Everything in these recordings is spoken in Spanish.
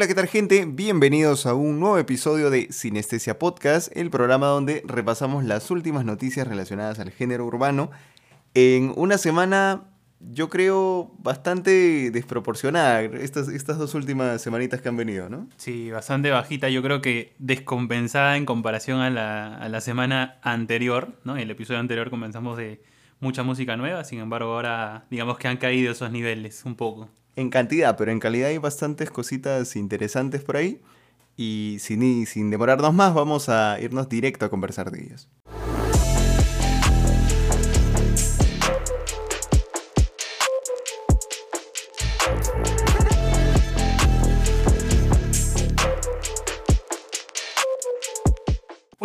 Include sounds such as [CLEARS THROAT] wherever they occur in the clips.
Hola, ¿qué tal gente? Bienvenidos a un nuevo episodio de Sinestesia Podcast, el programa donde repasamos las últimas noticias relacionadas al género urbano en una semana, yo creo, bastante desproporcionada, estas, estas dos últimas semanitas que han venido, ¿no? Sí, bastante bajita, yo creo que descompensada en comparación a la, a la semana anterior, ¿no? En el episodio anterior comenzamos de mucha música nueva, sin embargo ahora digamos que han caído esos niveles un poco en cantidad, pero en calidad hay bastantes cositas interesantes por ahí. Y sin, sin demorarnos más, vamos a irnos directo a conversar de ellos.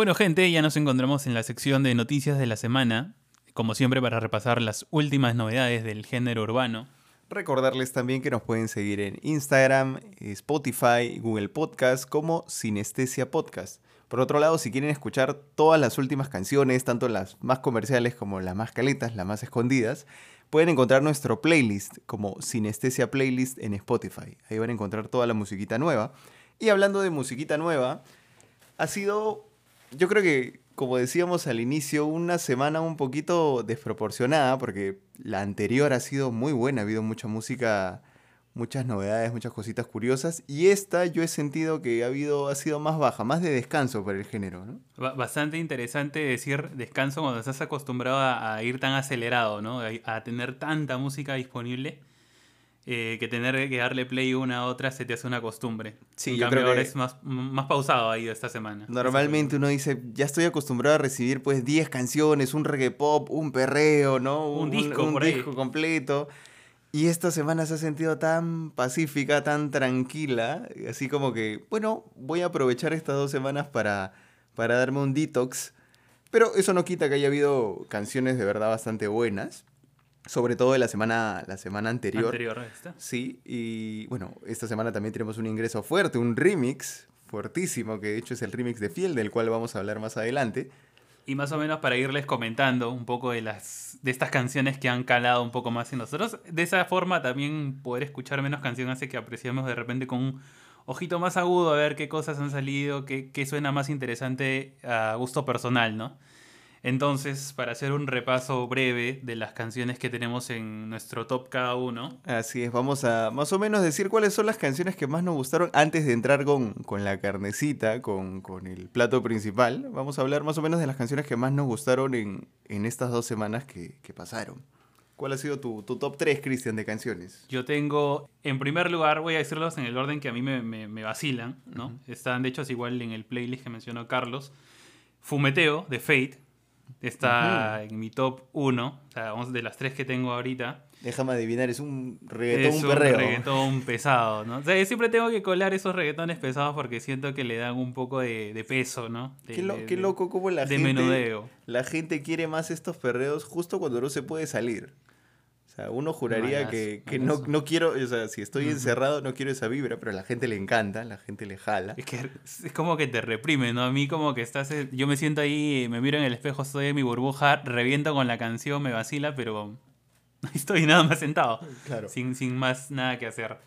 Bueno gente, ya nos encontramos en la sección de noticias de la semana, como siempre para repasar las últimas novedades del género urbano. Recordarles también que nos pueden seguir en Instagram, Spotify, Google Podcast como Sinestesia Podcast. Por otro lado, si quieren escuchar todas las últimas canciones, tanto las más comerciales como las más caletas, las más escondidas, pueden encontrar nuestro playlist como Sinestesia Playlist en Spotify. Ahí van a encontrar toda la musiquita nueva. Y hablando de musiquita nueva, ha sido, yo creo que como decíamos al inicio, una semana un poquito desproporcionada, porque la anterior ha sido muy buena, ha habido mucha música, muchas novedades, muchas cositas curiosas, y esta yo he sentido que ha, habido, ha sido más baja, más de descanso para el género. ¿no? Bastante interesante decir descanso cuando estás acostumbrado a, ir tan acelerado, ¿no? a tener tanta música disponible. Eh, que tener que darle play una a otra se te hace una costumbre. Sí, yo creo que es más, más pausado ahí esta semana. Normalmente uno dice, ya estoy acostumbrado a recibir pues 10 canciones, un reggae pop, un perreo, ¿no? Un, disco, un disco completo. Y esta semana se ha sentido tan pacífica, tan tranquila, así como que, bueno, voy a aprovechar estas dos semanas para, para darme un detox. Pero eso no quita que haya habido canciones de verdad bastante buenas sobre todo de la semana, la semana anterior. Anterior a esta. Sí, y bueno, esta semana también tenemos un ingreso fuerte, un remix fuertísimo, que de hecho es el remix de Fiel, del cual vamos a hablar más adelante. Y más o menos para irles comentando un poco de, las, de estas canciones que han calado un poco más en nosotros. De esa forma también poder escuchar menos canciones hace que apreciamos de repente con un ojito más agudo a ver qué cosas han salido, qué, qué suena más interesante a gusto personal, ¿no? Entonces, para hacer un repaso breve de las canciones que tenemos en nuestro top cada uno. Así es, vamos a más o menos decir cuáles son las canciones que más nos gustaron antes de entrar con, la carnecita, con, el plato principal. Vamos a hablar más o menos de las canciones que más nos gustaron en, estas dos semanas que, pasaron. ¿Cuál ha sido tu, top 3, Cristian, de canciones? Yo tengo, en primer lugar, voy a decirlos en el orden que a mí me, vacilan, ¿no? Están, de hecho, es igual en el playlist que mencionó Carlos. Fumeteo, de Fate, Está en mi top 1, o sea, de las tres que tengo ahorita. Déjame adivinar, es un reggaetón es un reggaetón pesado, ¿no? O sea, yo siempre tengo que colar esos reggaetones pesados porque siento que le dan un poco de, peso, ¿no? qué, loco cómo la de gente... menudeo. La gente quiere más estos perreos justo cuando no se puede salir sea, uno juraría que, no, no, quiero, o sea, si estoy encerrado no quiero esa vibra, pero a la gente le encanta, la gente le jala. Es que es como que te reprime, ¿no? A mí como que estás, eh, yo me siento ahí, me miro en el espejo, estoy en mi burbuja, reviento con la canción, me vacila, pero [LAUGHS] estoy nada más sentado, claro. sin, sin más nada que hacer.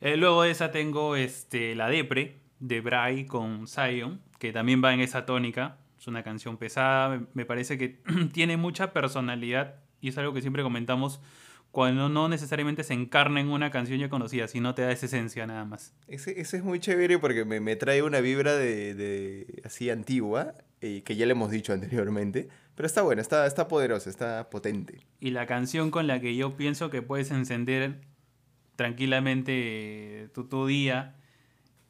Eh, luego de esa tengo este, La Depre, de Bray con Zion, que también va en esa tónica. Es una canción pesada, me parece que [CLEARS THROAT] tiene mucha personalidad y es algo que siempre comentamos, cuando no necesariamente se encarna en una canción ya conocida, sino te da esa esencia nada más. Ese, ese es muy chévere porque me, me trae una vibra de, de así antigua, y que ya le hemos dicho [LAUGHS] anteriormente, pero está buena, está, está poderosa, está potente. Y la canción con la que yo pienso que puedes encender tranquilamente tu, tu día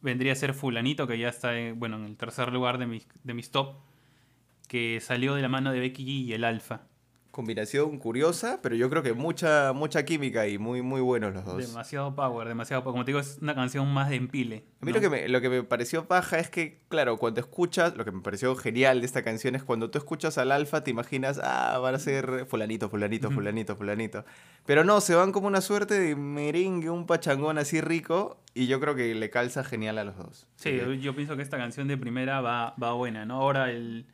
vendría a ser Fulanito, que ya está en, bueno, en el tercer lugar de mis, de mis top, que salió de la mano de Becky G y el Alfa. Combinación curiosa, pero yo creo que mucha, mucha química y muy, muy buenos los dos. Demasiado power, demasiado power. Como te digo, es una canción más de empile. A mí lo, que me, lo que me pareció paja es que, claro, cuando escuchas, lo que me pareció genial de esta canción es cuando tú escuchas al alfa, te imaginas, ah, van a ser fulanito, fulanito, fulanito, fulanito. Pero no, se van como una suerte de merengue, un pachangón así rico, y yo creo que le calza genial a los dos. Sí, yo pienso que esta canción de primera va, va buena, ¿no? Ahora el,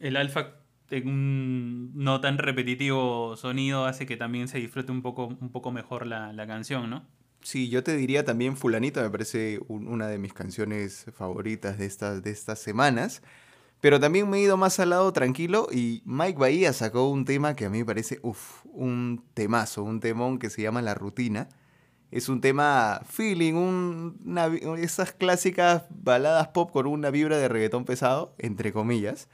el alfa un no tan repetitivo sonido hace que también se disfrute un poco, un poco mejor la, canción, ¿no? Sí, yo te diría también Fulanito, me parece una de mis canciones favoritas de estas, de estas semanas. Pero también me he ido más al lado tranquilo y Mike Bahía sacó un tema que a mí me parece, uff, un temazo, un temón que se llama La Rutina. Es un tema feeling, una, esas clásicas baladas pop con una vibra de reggaetón pesado, entre comillas.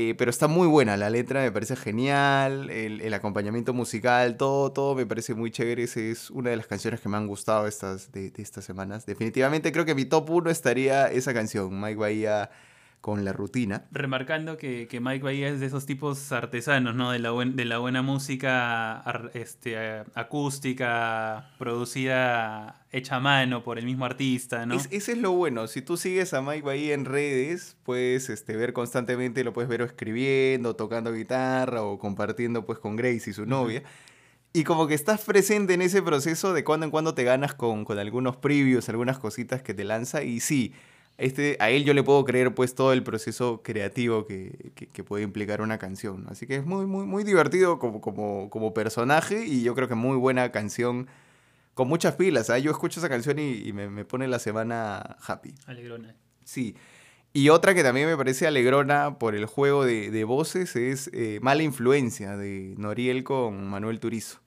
Eh, pero está muy buena, la letra me parece genial, el, acompañamiento musical, todo, todo me parece muy chévere. es una de las canciones que me han gustado estas, de, de estas semanas. Definitivamente creo que mi top 1 estaría esa canción, Mike Bahía con la rutina. Remarcando que, que, Mike Bahía es de esos tipos artesanos, ¿no? De la, de la buena música este, acústica, producida, hecha a mano por el mismo artista, ¿no? Es, ese es lo bueno. Si tú sigues a Mike Bahía en redes, puedes este, ver constantemente, lo puedes ver escribiendo, tocando guitarra o compartiendo pues con Grace y su novia. Y como que estás presente en ese proceso de cuando en cuando te ganas con, con algunos previews, algunas cositas que te lanza. Y sí, este, a él yo le puedo creer pues todo el proceso creativo que, puede implicar una canción. Así que es muy, muy, muy divertido como, como, como personaje y yo creo que muy buena canción con muchas pilas. ¿ah? Yo escucho esa canción y, me, pone la semana happy. Alegrona. Sí. Y otra que también me parece alegrona por el juego de, voces es eh, Mala Influencia de Noriel con Manuel Turizo.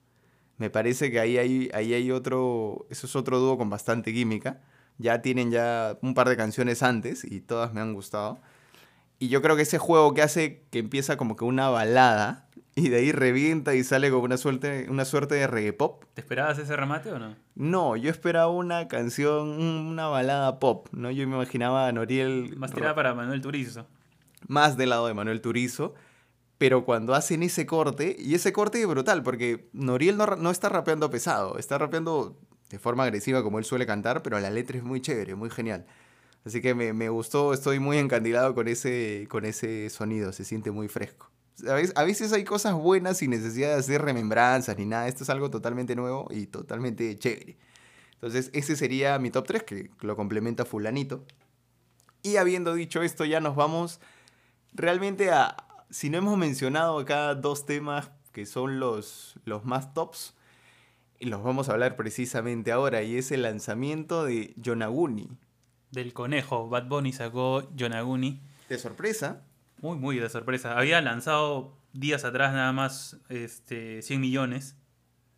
Me parece que ahí hay, ahí hay otro, eso es otro dúo con bastante química ya tienen ya un par de canciones antes y todas me han gustado. Y yo creo que ese juego que hace que empieza como que una balada y de ahí revienta y sale como una suerte, una suerte de reggae pop. ¿Te esperabas ese remate o no? No, yo esperaba una canción, una balada pop, ¿no? Yo me imaginaba a Noriel... Más tirada para Manuel Turizo. Más del lado de Manuel Turizo. Pero cuando hacen ese corte, y ese corte es brutal, porque Noriel no, no está rapeando pesado, está rapeando de forma agresiva como él suele cantar, pero la letra es muy chévere, muy genial. Así que me, gustó, estoy muy encandilado con ese, con ese sonido, se siente muy fresco. A veces, a veces, hay cosas buenas sin necesidad de hacer remembranzas ni nada, esto es algo totalmente nuevo y totalmente chévere. Entonces ese sería mi top 3, que lo complementa fulanito. Y habiendo dicho esto, ya nos vamos realmente a, si no hemos mencionado acá dos temas que son los, los más tops, y los vamos a hablar precisamente ahora, y es el lanzamiento de Yonaguni. Del conejo, Bad Bunny sacó Yonaguni. De sorpresa. Muy, muy de sorpresa. Había lanzado días atrás nada más este, 100 millones.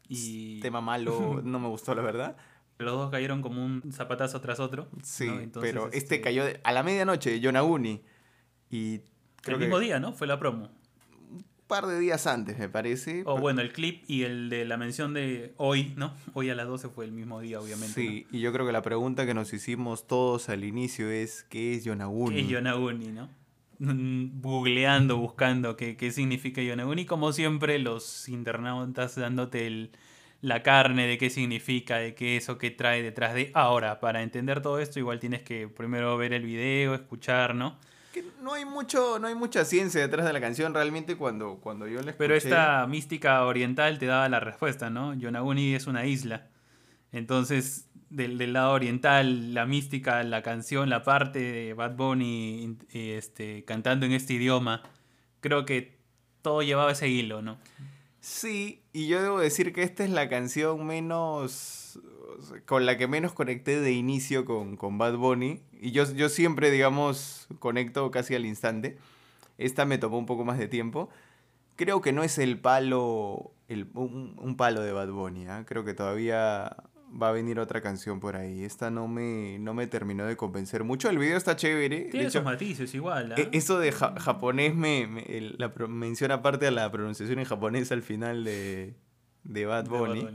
Y... Tema malo, [LAUGHS] no me gustó la verdad. Los dos cayeron como un zapatazo tras otro. Sí, pero este, este, cayó a la medianoche, Yonaguni. Y el mismo día, ¿no? Fue la promo par de días antes, me parece. O bueno, el clip y el de la mención de hoy, ¿no? Hoy a las 12 fue el mismo día, obviamente. Sí, y yo creo que la pregunta que nos hicimos todos al inicio es, ¿qué es Yonaguni? ¿Qué es Yonaguni, no? Mm, googleando, buscando qué, qué significa Yonaguni. Como siempre, los internautas dándote el, la carne de qué significa, de qué eso que trae detrás de. Ahora, para entender todo esto, igual tienes que primero ver el video, escuchar, ¿no? No hay mucho, no hay mucha ciencia detrás de la canción realmente cuando, cuando yo la escuché. Pero esta mística oriental te daba la respuesta, ¿no? Yonaguni es una isla. Entonces, del, lado oriental, la mística, la canción, la parte de Bad Bunny este, cantando en este idioma, creo que todo llevaba ese hilo, ¿no? Sí, y yo debo decir que esta es la canción menos con la que menos conecté de inicio con, con Bad Bunny. Y yo, yo siempre, digamos, conecto casi al instante. Esta me tomó un poco más de tiempo. Creo que no es el palo, el, un, palo de Bad Bunny. ¿ah? Creo que todavía va a venir otra canción por ahí. Esta no me, no me terminó de convencer mucho. El video está chévere. Tiene esos matices igual. ¿ah? E, eso de japonés me, la menciona aparte a la pronunciación en japonés al final de, de Bad Bunny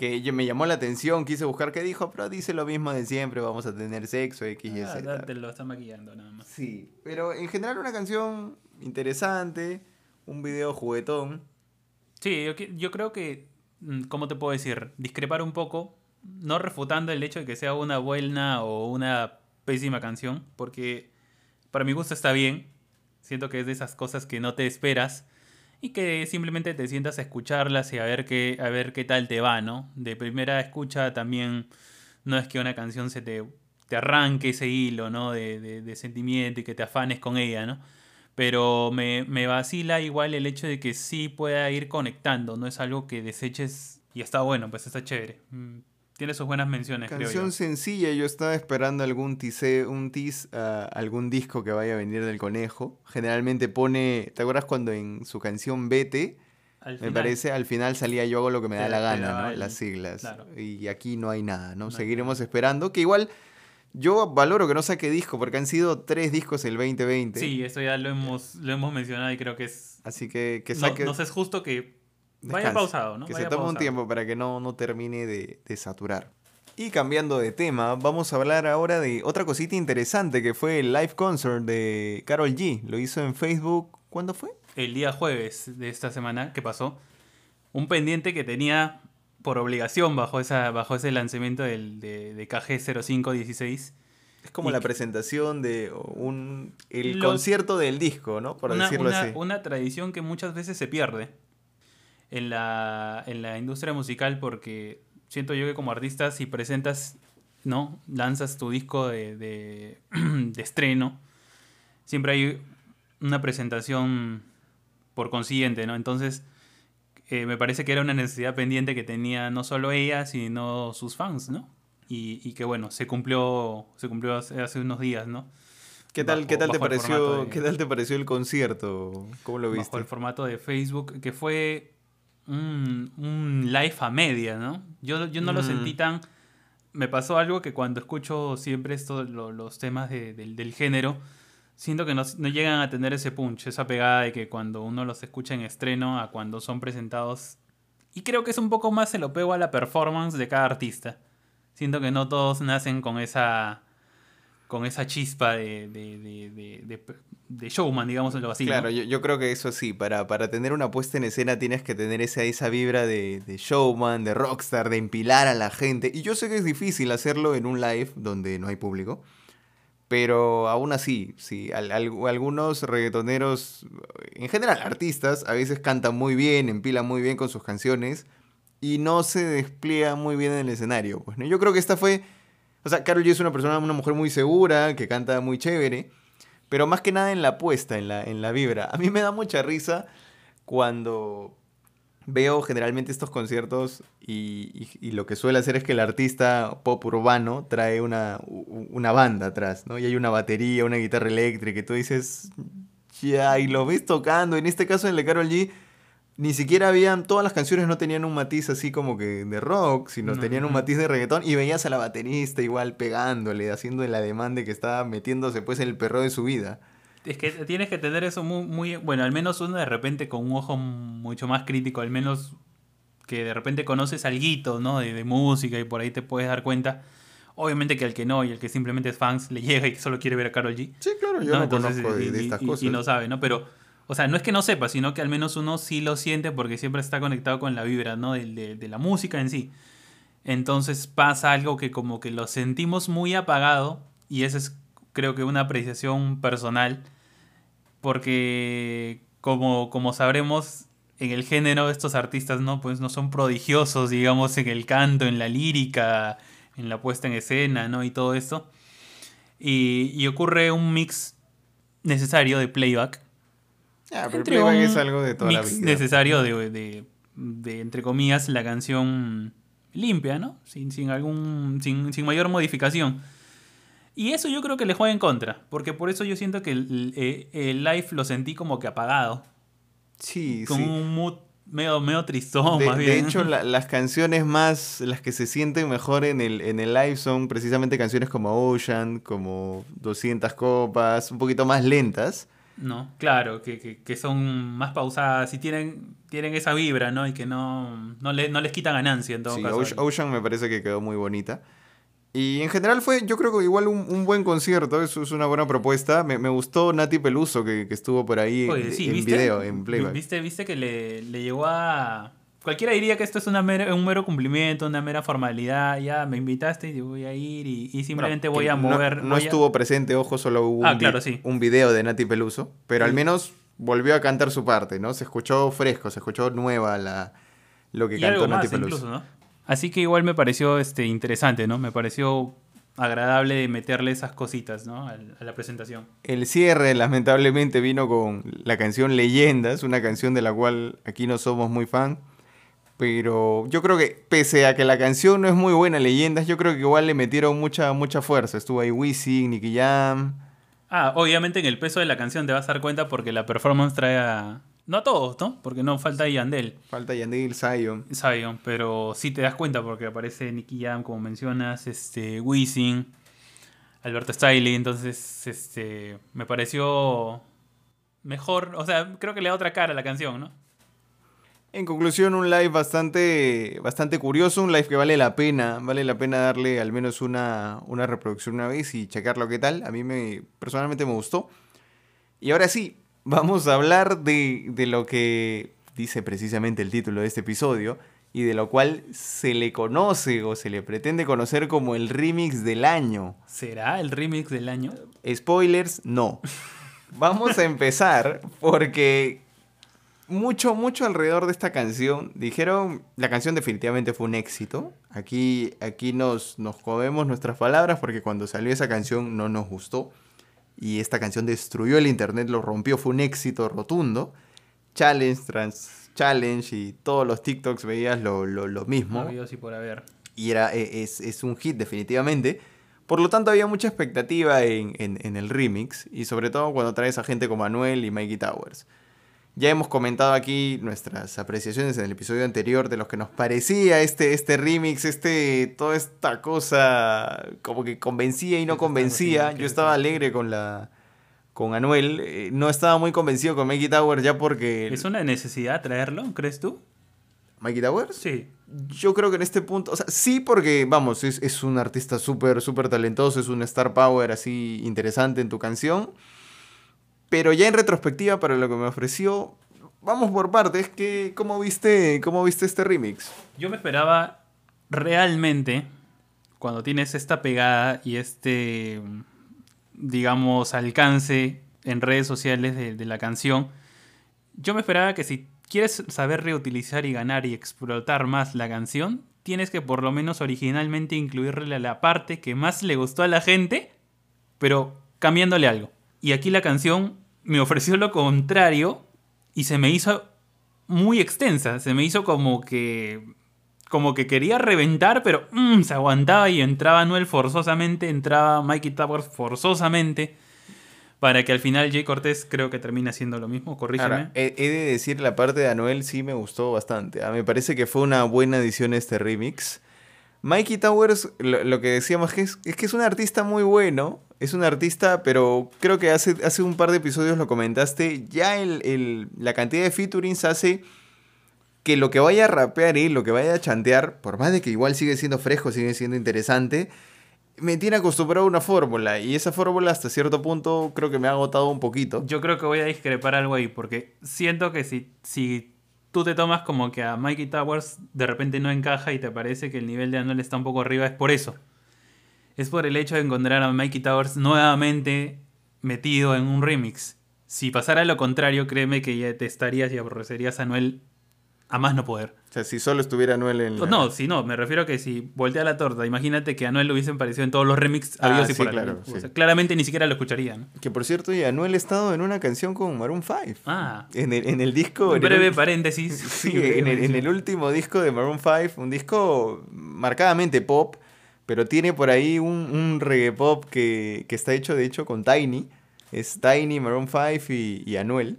que me llamó la atención, quise buscar qué dijo, pero dice lo mismo de siempre, vamos a tener sexo, X y ah, Te lo está maquillando nada más. Sí, pero en general una canción interesante, un video juguetón, Sí, yo, yo creo que, mm, ¿cómo te puedo decir? Discrepar un poco, no refutando el hecho de que sea una buena o una pésima canción, porque para mi gusto está bien. Siento que es de esas cosas que no te esperas y que simplemente te sientas a escucharlas y a ver qué, a ver qué tal te va, ¿no? De primera escucha también no es que una canción se te, te arranque ese hilo, ¿no? De, de, sentimiento y que te afanes con ella, ¿no? Pero me, me vacila igual el hecho de que sí pueda ir conectando, no es algo que deseches y está bueno, pues está chévere. Tiene sus buenas menciones, Canción creo yo. sencilla, yo estaba esperando algún tease, un tease, uh, algún disco que vaya a venir del conejo. Generalmente pone, ¿te acuerdas cuando en su canción Vete? me parece, al final salía yo hago lo que me da la gana, ¿no? Las siglas. Y aquí no hay nada, ¿no? Seguiremos esperando, que igual yo valoro que no saque disco, porque han sido tres discos el 2020. Sí, eso ya lo hemos, lo hemos mencionado y creo que es... Así que, que saque... No, no es justo que Vaya pausado, ¿no? Que se tome un tiempo para que no, no termine de, de, saturar. Y cambiando de tema, vamos a hablar ahora de otra cosita interesante que fue el live concert de Carol G. Lo hizo en Facebook. ¿Cuándo fue? El día jueves de esta semana que pasó. Un pendiente que tenía por obligación bajo, esa, bajo ese lanzamiento del, de, de KG0516. Es como la presentación de un el concierto del disco, ¿no? Por decirlo así. Una tradición que muchas veces se pierde en la, en la industria musical porque siento yo que como artista si presentas, ¿no? Lanzas tu disco de, [CLEARS THROAT] de, estreno, siempre hay una presentación por consiguiente, ¿no? Entonces, eh, me parece que era una necesidad pendiente que tenía no solo ella, sino sus fans, ¿no? Y, y que bueno, se cumplió, se cumplió hace, hace unos días, ¿no? ¿Qué tal, ¿qué tal te pareció, ¿qué tal te pareció el concierto? ¿Cómo lo viste? Bajo el formato de Facebook, que fue un, un live a media, ¿no? Yo, yo no lo sentí mm. tan... Me pasó algo que cuando escucho siempre estos los temas del género, siento que no, no, llegan a tener ese punch, esa pegada de que cuando uno los escucha en estreno a cuando son presentados. Y creo que es un poco más se lo pego a la performance de cada artista. Siento que no todos nacen con esa con esa chispa de, de, showman, digamos así. Claro, yo, creo que eso sí, para, para tener una puesta en escena tienes que tener esa, esa vibra de, showman, de rockstar, de empilar a la gente. Y yo sé que es difícil hacerlo en un live donde no hay público. Pero aún así, sí, algunos reggaetoneros, en general artistas, a veces cantan muy bien, empilan muy bien con sus canciones y no se despliega muy bien en el escenario. Pues, ¿no? Yo creo que esta fue o sea, Carol G es una persona, una mujer muy segura, que canta muy chévere, pero más que nada en la apuesta, en la, en la vibra. A mí me da mucha risa cuando veo generalmente estos conciertos y, lo que suele hacer es que el artista pop urbano trae una, una banda atrás, ¿no? Y hay una batería, una guitarra eléctrica y tú dices, ya, y lo ves tocando. En este caso, en el Carol G, ni siquiera habían, todas las canciones no tenían un matiz así como que de rock, sino tenían un matiz de reggaetón y veías a la baterista igual pegándole, haciendo el ademán de que estaba metiéndose pues en el perro de su vida. Es que tienes que tener eso muy, muy, bueno, al menos uno de repente con un ojo mucho más crítico, al menos que de repente conoces algo, ¿no? De, de música y por ahí te puedes dar cuenta. Obviamente que al que no y el que simplemente es fans le [LAUGHS] llega y solo quiere ver a Carol G. Sí, claro, yo no, conozco de, estas cosas. Y no sabe, ¿no? Pero o sea, no es que no sepa, sino que al menos uno sí lo siente porque siempre está conectado con la vibra, ¿no? De, de, la música en sí. Entonces pasa algo que como que lo sentimos muy apagado y esa es creo que una apreciación personal porque como, como sabremos en el género estos artistas no pues no son prodigiosos digamos en el canto en la lírica en la puesta en escena no y todo esto y ocurre un mix necesario de playback Ah, pero es algo de toda la vida. necesario de, de, entre comillas, la canción limpia, ¿no? Sin, sin algún. Sin, sin, mayor modificación. Y eso yo creo que le juega en contra. Porque por eso yo siento que el, el, live lo sentí como que apagado. Sí, Con un mood medio, medio tristón, de, más bien. De hecho, las canciones más. Las que se sienten mejor en el, en el live son precisamente canciones como Ocean, como 200 copas, un poquito más lentas. No, claro, que, que, son más pausadas y tienen, tienen esa vibra, ¿no? Y que no, no, le, no les quita ganancia en todo sí, caso. Ocean me parece que quedó muy bonita. Y en general fue, yo creo que igual un, buen concierto, eso es una buena propuesta. Me, gustó Nati Peluso que, estuvo por ahí en, video, en playback. ¿Viste, viste que le, le llegó a... Cualquiera diría que esto es una un mero cumplimiento, una mera formalidad. Ya me invitaste y voy a ir y, simplemente voy a mover. No, estuvo presente, ojo, solo hubo ah, un, un video de Nati Peluso, pero al menos volvió a cantar su parte, ¿no? Se escuchó fresco, se escuchó nueva la, lo que cantó Nati Peluso. ¿no? Así que igual me pareció este, interesante, ¿no? Me pareció agradable meterle esas cositas, ¿no? A, la presentación. El cierre, lamentablemente, vino con la canción Leyendas, una canción de la cual aquí no somos muy fan. Pero yo creo que, pese a que la canción no es muy buena, Leyendas, yo creo que igual le metieron mucha, mucha fuerza. Estuvo ahí Wisin, Nicky Jam. Ah, obviamente en el peso de la canción te vas a dar cuenta porque la performance trae a, no a todos, ¿no? Porque no falta Yandel. Falta Yandel, Zion. Zion, pero sí te das cuenta porque aparece Nicky Jam, como mencionas, este, Wisin, Alberto Stiley, entonces este, me pareció mejor, o sea, creo que le da otra cara a la canción, ¿no? En conclusión, un live bastante, bastante curioso, un live que vale la pena, vale la pena darle al menos una, una reproducción una vez y checarlo qué tal. A mí me, personalmente me gustó. Y ahora sí, vamos a hablar de, lo que dice precisamente el título de este episodio y de lo cual se le conoce o se le pretende conocer como el remix del año. ¿Será el remix del año? Spoilers, no. [LAUGHS] Vamos a empezar porque mucho, mucho alrededor de esta canción dijeron, la canción definitivamente fue un éxito. Aquí, aquí nos, nos comemos nuestras palabras porque cuando salió esa canción no nos gustó y esta canción destruyó el internet, lo rompió, fue un éxito rotundo. Challenge trans challenge y todos los TikToks veías lo, mismo. y por haber. Y era, e, es, un hit definitivamente. Por lo tanto había mucha expectativa en, en, el remix y sobre todo cuando traes a gente como Manuel y Mikey Towers. Ya hemos comentado aquí nuestras apreciaciones en el episodio anterior de lo que nos parecía este, este remix, este, toda esta cosa como que convencía y no convencía. Yo estaba alegre con la con Anuel, eh, no estaba muy convencido con Mikey Towers ya porque... ¿Es una necesidad traerlo, crees tú? ¿Mikey Towers? Sí. Yo creo que en este punto, o sea, sí porque, vamos, es, es un artista súper, súper talentoso, es un star power así interesante en tu canción. Pero ya en retrospectiva, para lo que me ofreció, vamos por partes. Que, ¿cómo, viste, ¿Cómo viste este remix? Yo me esperaba realmente, cuando tienes esta pegada y este, digamos, alcance en redes sociales de, de la canción, yo me esperaba que si quieres saber reutilizar y ganar y explotar más la canción, tienes que por lo menos originalmente incluirle la parte que más le gustó a la gente, pero cambiándole algo. Y aquí la canción me ofreció lo contrario y se me hizo muy extensa. Se me hizo como que. Como que quería reventar, pero mm, se aguantaba y entraba Noel forzosamente, entraba Mikey Towers forzosamente. Para que al final Jay Cortés creo que termine haciendo lo mismo, corrígeme. he, de decir, la parte de Anuel sí me gustó bastante. Ah, me parece que fue una buena edición este remix. Mikey Towers, lo, que decíamos es, es, que es un artista muy bueno. Es un artista, pero creo que hace, hace un par de episodios lo comentaste. Ya el, la cantidad de featurings hace que lo que vaya a rapear y lo que vaya a chantear, por más de que igual sigue siendo fresco, sigue siendo interesante, me tiene acostumbrado a una fórmula. Y esa fórmula hasta cierto punto creo que me ha agotado un poquito. Yo creo que voy a discrepar algo ahí, porque siento que si, si tú te tomas como que a Mikey Towers de repente no encaja y te parece que el nivel de Anuel está un poco arriba, es por eso. Es por el hecho de encontrar a Mikey Towers nuevamente metido en un remix. Si pasara lo contrario, créeme que ya te estarías y aborrecerías a Anuel a más no poder. O sea, si solo estuviera Anuel en. No, si no, me refiero a que si voltea la torta, imagínate que Anuel lo hubiesen parecido en todos los remixes ah, sí, claro, claramente ni siquiera lo escucharían. Que por cierto, y Anuel ha estado en una canción con Maroon 5. Ah. En el, en el disco. Un breve paréntesis. [LAUGHS] sí, en, el, en el último disco de Maroon 5, un disco marcadamente pop, pero tiene por ahí un, un reggae pop que, que, está hecho, de hecho, con Tiny. Es Tiny, Maroon 5 y, y Anuel.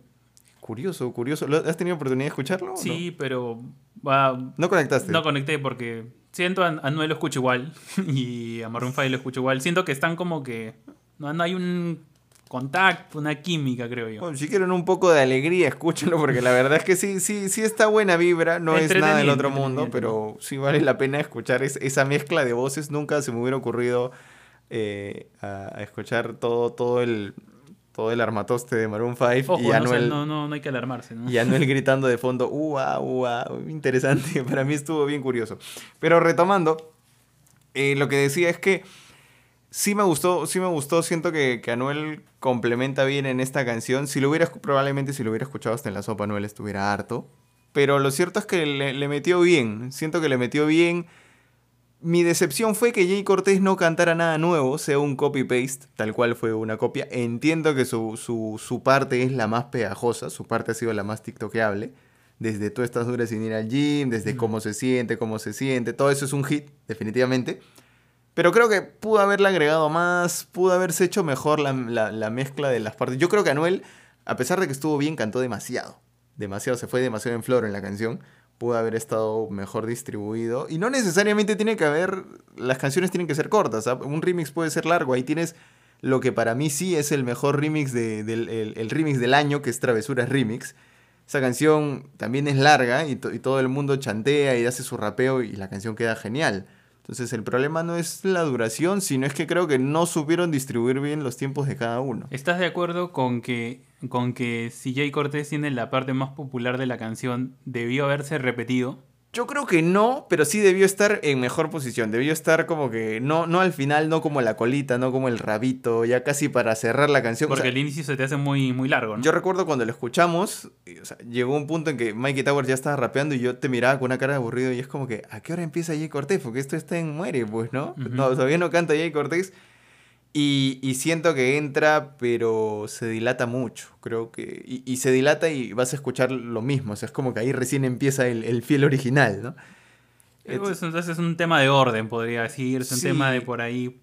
Curioso, curioso. ¿Has tenido oportunidad de escucharlo? Sí, pero... ¿No conectaste? No conecté porque siento a Anuel lo escucho igual [LAUGHS] y a Maroon 5 lo escucho igual. Siento que están como que... No, hay un contacto, una química, creo yo. Bueno, si quieren un poco de alegría, escúchenlo, porque la verdad es que sí, sí, sí está buena vibra, no es nada del otro mundo, pero sí vale la pena escuchar esa mezcla de voces. Nunca se me hubiera ocurrido eh, a, escuchar todo, todo el todo el armatoste de Maroon 5 y Anuel, no, no, no, hay que alarmarse. Y Anuel [LAUGHS] gritando de fondo, ua, ua, interesante, [LAUGHS] para mí estuvo bien curioso. Pero retomando, eh, lo que decía es que sí me gustó, sí me gustó, siento que, que, Anuel complementa bien en esta canción. Si lo hubiera, probablemente si lo hubiera escuchado hasta en la sopa, Anuel estuviera harto. Pero lo cierto es que le, le metió bien, siento que le metió bien. Mi decepción fue que Jay Cortés no cantara nada nuevo, sea un copy-paste, tal cual fue una copia. Entiendo que su, su, su, parte es la más pegajosa, su parte ha sido la más tiktokeable. Desde tú estás dura sin ir al gym, desde cómo se siente, cómo se siente, todo eso es un hit, definitivamente. Pero creo que pudo haberle agregado más, pudo haberse hecho mejor la, mezcla de las partes. Yo creo que Anuel, a pesar de que estuvo bien, cantó demasiado. Demasiado, se fue demasiado en flor en la canción. Pudo haber estado mejor distribuido. Y no necesariamente tiene que haber, las canciones tienen que ser cortas. Un remix puede ser largo. Ahí tienes lo que para mí sí es el mejor remix del el, remix del año, que es Travesuras Remix. Esa canción también es larga y, y todo el mundo chantea y hace su rapeo y la canción queda genial. Entonces el problema no es la duración, sino es que creo que no supieron distribuir bien los tiempos de cada uno. ¿Estás de acuerdo con que, con que si Jay Cortés tiene la parte más popular de la canción, debió haberse repetido? Yo creo que no, pero sí debió estar en mejor posición. Debió estar como que, no, no al final, no como la colita, no como el rabito, ya casi para cerrar la canción. Porque el inicio se te hace muy, muy largo, ¿no? Yo recuerdo cuando lo escuchamos, llegó un punto en que Mikey Towers ya estaba rapeando y yo te miraba con una cara de aburrido y es como que, ¿a qué hora empieza Jay Cortés? Porque esto está en muere, pues, ¿no? No, todavía no canta Jay Cortés. Y, siento que entra, pero se dilata mucho, creo que... Y, se dilata y vas a escuchar lo mismo, o sea, es como que ahí recién empieza el, el fiel original, ¿no? Entonces es un tema de orden, podría decir, es un tema de por ahí...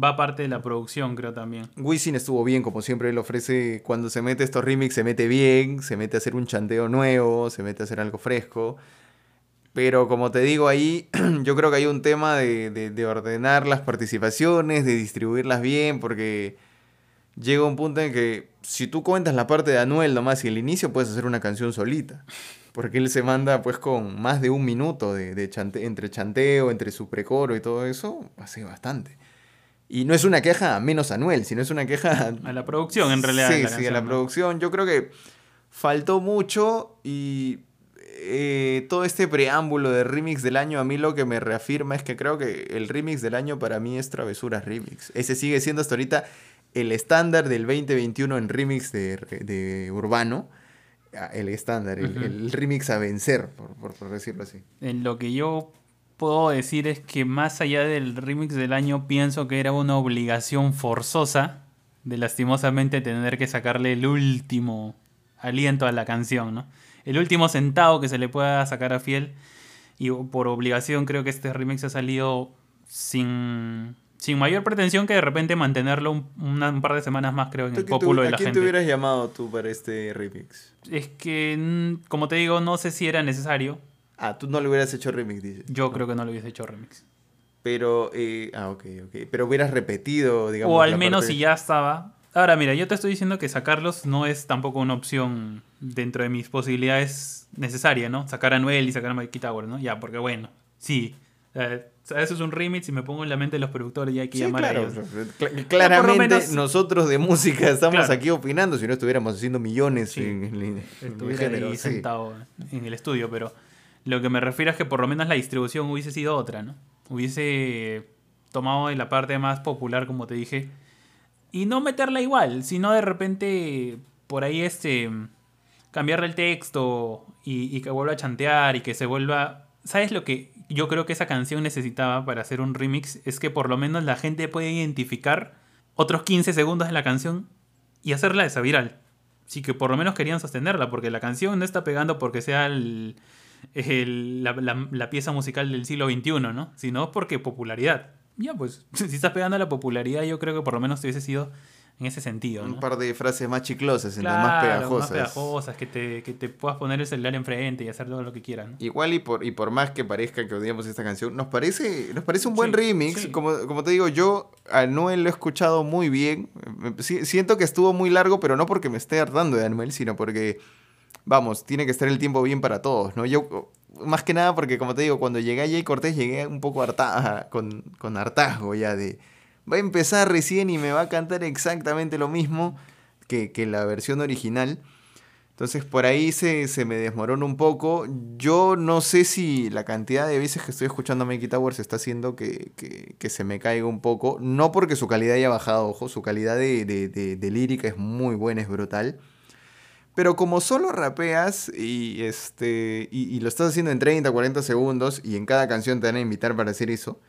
Va parte de la producción, creo también. Wisin estuvo bien, como siempre él ofrece, cuando se mete estos remix, se mete bien, se mete a hacer un chanteo nuevo, se mete a hacer algo fresco. Pero como te digo ahí, [CLEARS THROAT] yo creo que hay un tema de, ordenar las participaciones, de distribuirlas bien, porque llega un punto en que si tú cuentas la parte de Anuel nomás y el inicio, puedes hacer una canción solita. Porque él se manda pues con más de un minuto de, entre chanteo, entre su precoro y todo eso, hace bastante. Y no es una queja menos Anuel, sino es una queja... A la producción en realidad. Sí, sí, a la producción. Yo creo que faltó mucho y eh, todo este preámbulo de remix del año, a mí lo que me reafirma es que creo que el remix del año para mí es Travesuras Remix. Ese sigue siendo hasta ahorita el estándar del 2021 en remix de, urbano. Ah, el estándar, el, remix a vencer, por, por, decirlo así. En lo que yo puedo decir es que más allá del remix del año, pienso que era una obligación forzosa de lastimosamente tener que sacarle el último aliento a la canción, ¿no? El último centavo que se le pueda sacar a Fiel. Y por obligación creo que este remix ha salido sin, sin mayor pretensión que de repente mantenerlo un, par de semanas más, creo, en el populo de la gente. ¿A quién te hubieras llamado tú para este remix? Es que, como te digo, no sé si era necesario. Ah, tú no le hubieras hecho remix, dices. Yo creo que no le hubiese hecho remix. Pero, eh, ah, ok, ok. Pero hubieras repetido, digamos. O al menos si ya estaba, Ahora, mira, yo te estoy diciendo que sacarlos no es tampoco una opción dentro de mis posibilidades necesarias, ¿no? Sacar a Noel y sacar a Mikey Tower, ¿no? Ya, porque bueno, sí. eso es un remix y me pongo en la mente de los productores y hay que llamar a ellos. claramente nosotros de música estamos aquí opinando si no estuviéramos haciendo millones en, en, en sentado en el estudio, pero lo que me refiero es que por lo menos la distribución hubiese sido otra, ¿no? Hubiese tomado la parte más popular, como te dije, y no meterla igual, sino de repente por ahí este cambiarle el texto y, que vuelva a chantear y que se vuelva... ¿Sabes lo que yo creo que esa canción necesitaba para hacer un remix? Es que por lo menos la gente puede identificar otros 15 segundos de la canción y hacerla esa viral. Sí que por lo menos querían sostenerla, porque la canción no está pegando porque sea la, la, pieza musical del siglo XXI, ¿no? Sino porque popularidad ya, pues, [LAUGHS] si estás pegando a la popularidad, yo creo que por lo menos te hubiese sido en ese sentido. Un par de frases más chiclosas, más pegajosas. Más pegajosas, que te, que te puedas poner el celular enfrente y hacer todo lo que quieras. Igual y por, y por más que parezca que odiamos esta canción, nos parece, nos parece un buen remix. Como, como te digo, yo a Noel lo he escuchado muy bien. Siento que estuvo muy largo, pero no porque me esté hartando de Anuel, sino porque, vamos, tiene que estar el tiempo bien para todos, ¿no? Yo, más que nada porque, como te digo, cuando llegué a Jay Cortés llegué un poco harta, con, con hartazgo ya de va a empezar recién y me va a cantar exactamente lo mismo que, la versión original. Entonces por ahí se, me desmorona un poco. Yo no sé si la cantidad de veces que estoy escuchando a Mikey Towers está haciendo que, se me caiga un poco. No porque su calidad haya bajado, ojo, su calidad de, lírica es muy buena, es brutal. Pero como solo rapeas y, este, y, y, lo estás haciendo en 30, 40 segundos y en cada canción te van a invitar para hacer eso,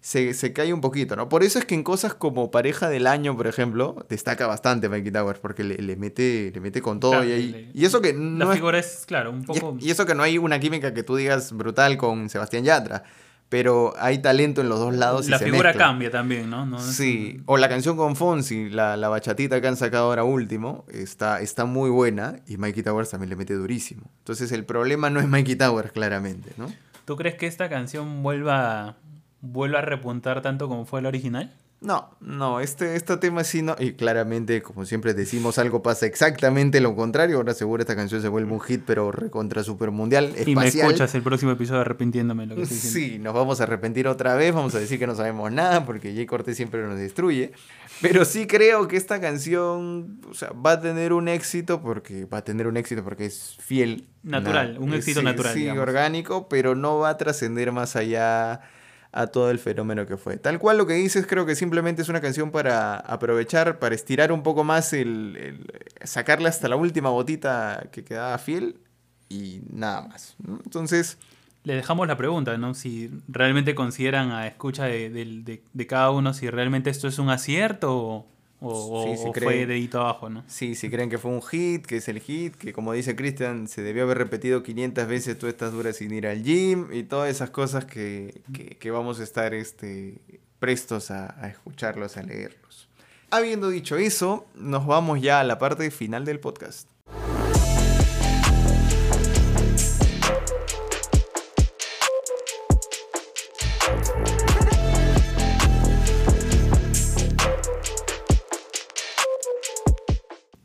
se, cae un poquito, ¿no? Por eso es que en cosas como pareja del año, por ejemplo, destaca bastante Mikey Towers, porque le, mete, le mete con todo. y, y, eso que no. La figura es, claro, un poco. Y, eso que no hay una química que tú digas brutal con Sebastián Yatra. Pero hay talento en los dos lados. La figura cambia también, ¿no? sí. O la canción con Fonsi, la, la, bachatita que han sacado ahora último, está, está muy buena. Y Mikey Towers también le mete durísimo. Entonces el problema no es Mikey Towers, claramente, ¿no? ¿Tú crees que esta canción vuelva vuelva a repuntar tanto como fue el original? No, no, este, este tema sí no. Y claramente, como siempre decimos, algo pasa exactamente lo contrario. Ahora seguro esta canción se vuelve un hit, pero recontra super mundial. Espacial. Y me escuchas el próximo episodio arrepintiéndome lo que estoy Sí, nos vamos a arrepentir otra vez. Vamos a decir que no sabemos nada porque Jay Cortés siempre nos destruye. Pero sí creo que esta canción o sea, va a tener un éxito porque va a tener un éxito porque es fiel. Natural, un éxito natural. Sí, orgánico, pero no va a trascender más allá a todo el fenómeno que fue. Tal cual lo que dices, creo que simplemente es una canción para aprovechar, para estirar un poco más el, sacarle hasta la última botita que quedaba fiel y nada más. Entonces... Le dejamos la pregunta, ¿no? Si realmente consideran a escucha de, de cada uno, si realmente esto es un acierto o, o, sí, fue dedito abajo, ¿no? Sí, si creen que fue un hit, que es el hit, que como dice Cristian, se debió haber repetido 500 veces tú estás dura sin ir al gym y todas esas cosas que, vamos a estar este, prestos a, a escucharlos, a leerlos. Habiendo dicho eso, nos vamos ya a la parte final del podcast.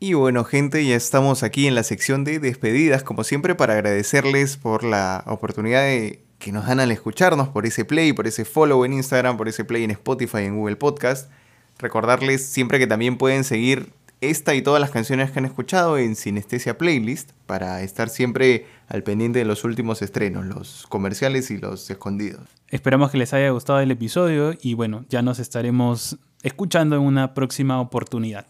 Y bueno, gente, ya estamos aquí en la sección de despedidas, como siempre, para agradecerles por la oportunidad de que nos dan al escucharnos, por ese play, por ese follow en Instagram, por ese play en Spotify, en Google Podcast. Recordarles siempre que también pueden seguir esta y todas las canciones que han escuchado en Sinestesia Playlist para estar siempre al pendiente de los últimos estrenos, los comerciales y los escondidos. Esperamos que les haya gustado el episodio y bueno, ya nos estaremos escuchando en una próxima oportunidad.